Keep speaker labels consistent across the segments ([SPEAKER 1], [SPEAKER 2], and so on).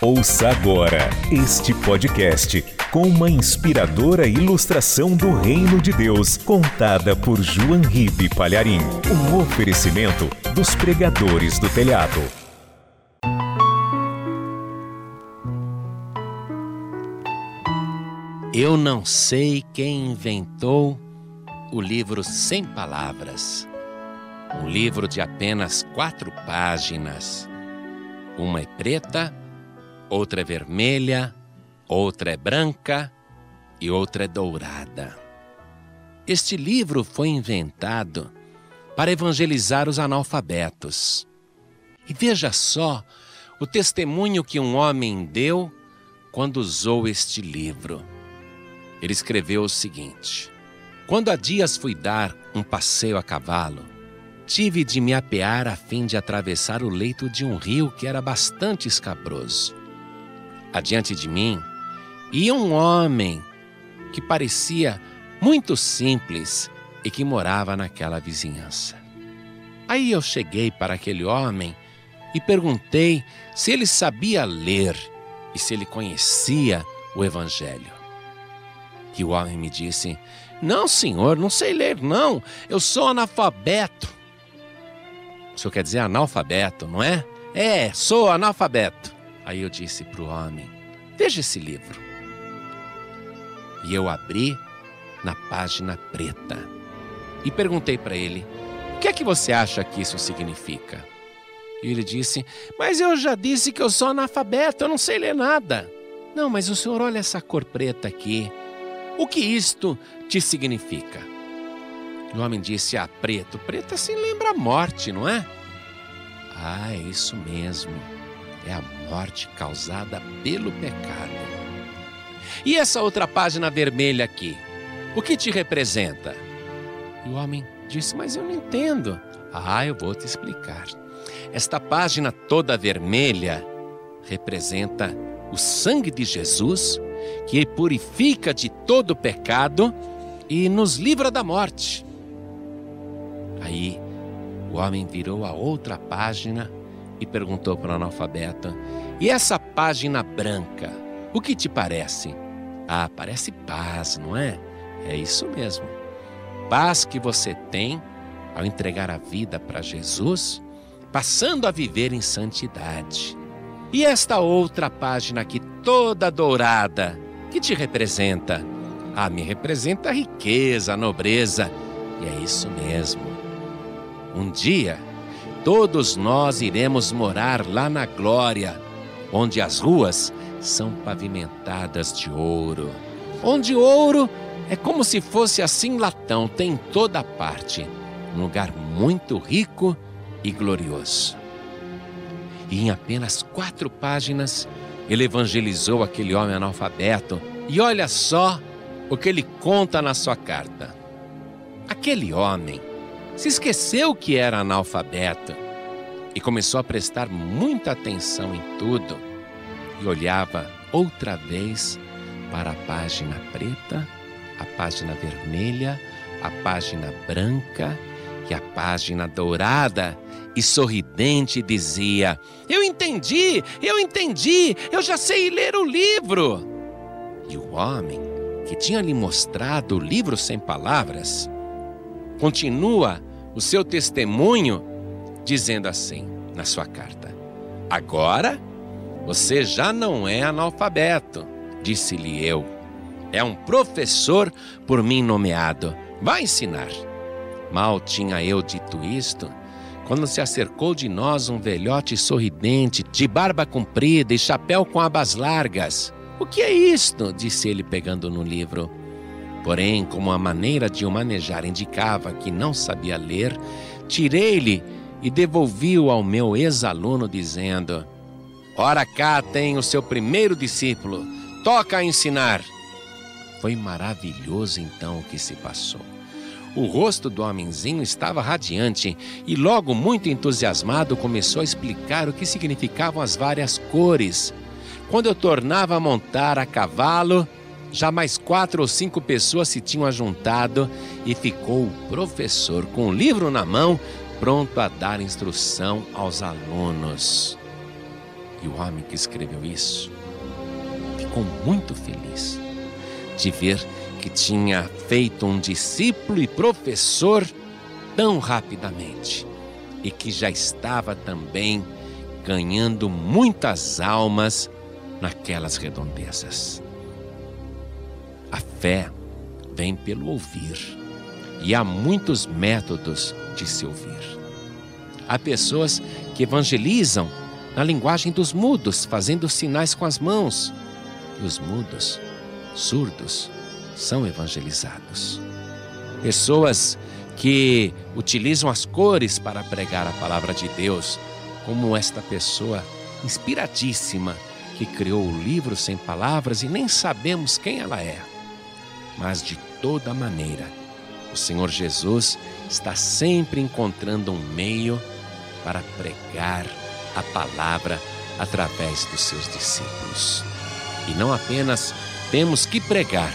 [SPEAKER 1] Ouça agora este podcast com uma inspiradora ilustração do Reino de Deus, contada por João Ribe Palharim. Um oferecimento dos pregadores do telhado.
[SPEAKER 2] Eu não sei quem inventou o livro Sem Palavras. Um livro de apenas quatro páginas. Uma é preta, outra é vermelha, outra é branca e outra é dourada. Este livro foi inventado para evangelizar os analfabetos. E veja só o testemunho que um homem deu quando usou este livro. Ele escreveu o seguinte: Quando há dias fui dar um passeio a cavalo, tive de me apear a fim de atravessar o leito de um rio que era bastante escabroso. Adiante de mim ia um homem que parecia muito simples e que morava naquela vizinhança. Aí eu cheguei para aquele homem e perguntei se ele sabia ler e se ele conhecia o Evangelho. E o homem me disse: Não, senhor, não sei ler, não. Eu sou analfabeto. O senhor quer dizer analfabeto, não é? É, sou analfabeto. Aí eu disse para o homem: Veja esse livro. E eu abri na página preta e perguntei para ele: O que é que você acha que isso significa? E ele disse: Mas eu já disse que eu sou analfabeto, eu não sei ler nada. Não, mas o senhor olha essa cor preta aqui. O que isto te significa? O homem disse: Ah, preto. Preto assim lembra a morte, não é? Ah, é isso mesmo. É a morte causada pelo pecado. E essa outra página vermelha aqui? O que te representa? E o homem disse: Mas eu não entendo. Ah, eu vou te explicar. Esta página toda vermelha representa o sangue de Jesus que purifica de todo pecado e nos livra da morte. Aí o homem virou a outra página e perguntou para o analfabeto: E essa página branca, o que te parece? Ah, parece paz, não é? É isso mesmo. Paz que você tem ao entregar a vida para Jesus, passando a viver em santidade. E esta outra página aqui, toda dourada, que te representa? Ah, me representa a riqueza, a nobreza. E é isso mesmo. Um dia, todos nós iremos morar lá na glória, onde as ruas são pavimentadas de ouro. Onde ouro é como se fosse assim latão, tem em toda parte. Um lugar muito rico e glorioso. E em apenas quatro páginas, ele evangelizou aquele homem analfabeto. E olha só o que ele conta na sua carta. Aquele homem se esqueceu que era analfabeto e começou a prestar muita atenção em tudo e olhava outra vez para a página preta, a página vermelha, a página branca e a página dourada e sorridente dizia: Eu entendi, eu entendi, eu já sei ler o livro. E o homem que tinha lhe mostrado o livro sem palavras continua o seu testemunho dizendo assim na sua carta: Agora você já não é analfabeto, disse-lhe eu. É um professor por mim nomeado. Vai ensinar. Mal tinha eu dito isto quando se acercou de nós um velhote sorridente, de barba comprida e chapéu com abas largas. O que é isto? disse ele, pegando no livro. Porém, como a maneira de o manejar indicava que não sabia ler, tirei-lhe e devolvi-o ao meu ex-aluno, dizendo: Ora cá tem o seu primeiro discípulo, toca a ensinar. Foi maravilhoso então o que se passou. O rosto do homenzinho estava radiante e, logo muito entusiasmado, começou a explicar o que significavam as várias cores. Quando eu tornava a montar a cavalo, já mais quatro ou cinco pessoas se tinham ajuntado e ficou o professor com o livro na mão, pronto a dar instrução aos alunos. E o homem que escreveu isso ficou muito feliz de ver que tinha feito um discípulo e professor tão rapidamente e que já estava também ganhando muitas almas naquelas redondezas. A fé vem pelo ouvir e há muitos métodos de se ouvir. Há pessoas que evangelizam na linguagem dos mudos, fazendo sinais com as mãos, e os mudos, surdos, são evangelizados. Pessoas que utilizam as cores para pregar a palavra de Deus, como esta pessoa inspiradíssima que criou o livro sem palavras e nem sabemos quem ela é. Mas de toda maneira, o Senhor Jesus está sempre encontrando um meio para pregar a palavra através dos seus discípulos. E não apenas temos que pregar,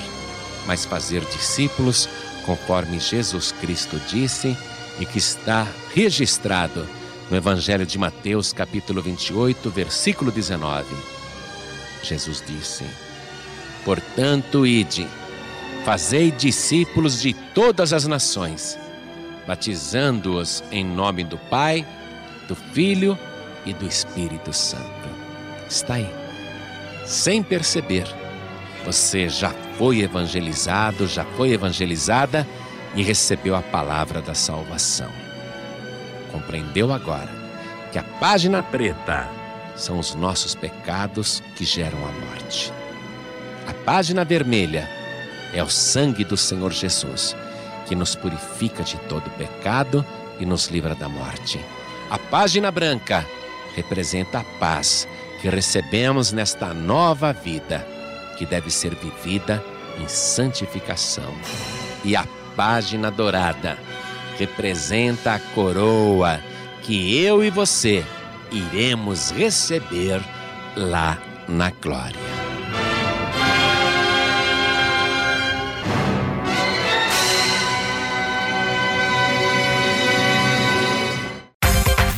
[SPEAKER 2] mas fazer discípulos conforme Jesus Cristo disse e que está registrado no Evangelho de Mateus, capítulo 28, versículo 19. Jesus disse: Portanto, ide, fazei discípulos de todas as nações, batizando-os em nome do Pai, do Filho e do Espírito Santo. Está aí, sem perceber você já foi evangelizado, já foi evangelizada e recebeu a palavra da salvação. Compreendeu agora que a página preta são os nossos pecados que geram a morte. A página vermelha é o sangue do Senhor Jesus, que nos purifica de todo pecado e nos livra da morte. A página branca representa a paz que recebemos nesta nova vida que deve ser vivida em santificação. E a página dourada representa a coroa que eu e você iremos receber lá na glória.